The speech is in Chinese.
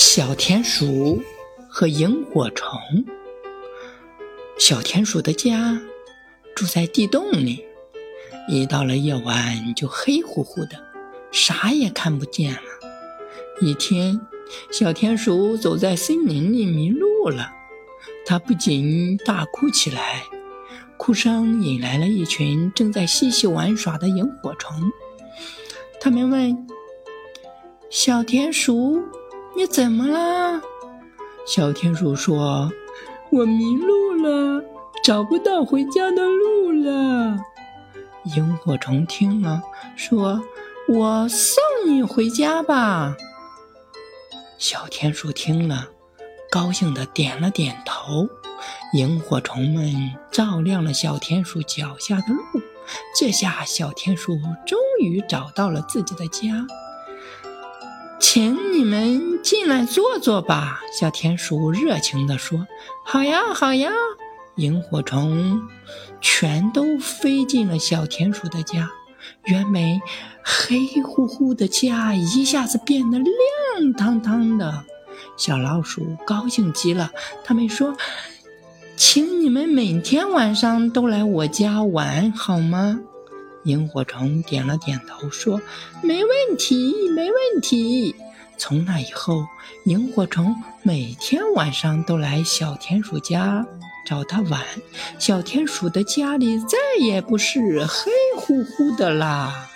小田鼠和萤火虫。小田鼠的家住在地洞里，一到了夜晚就黑乎乎的，啥也看不见了。一天，小田鼠走在森林里迷路了，它不禁大哭起来，哭声引来了一群正在嬉戏玩耍的萤火虫。他们问：“小田鼠。”你怎么了？小田鼠说：“我迷路了，找不到回家的路了。”萤火虫听了，说：“我送你回家吧。”小田鼠听了，高兴的点了点头。萤火虫们照亮了小田鼠脚下的路，这下小田鼠终于找到了自己的家。请你们进来坐坐吧，小田鼠热情地说：“好呀，好呀！”萤火虫全都飞进了小田鼠的家。原本黑乎乎的家一下子变得亮堂堂的。小老鼠高兴极了，他们说：“请你们每天晚上都来我家玩好吗？”萤火虫点了点头，说：“没问题，没问题。”从那以后，萤火虫每天晚上都来小田鼠家找它玩。小田鼠的家里再也不是黑乎乎的啦。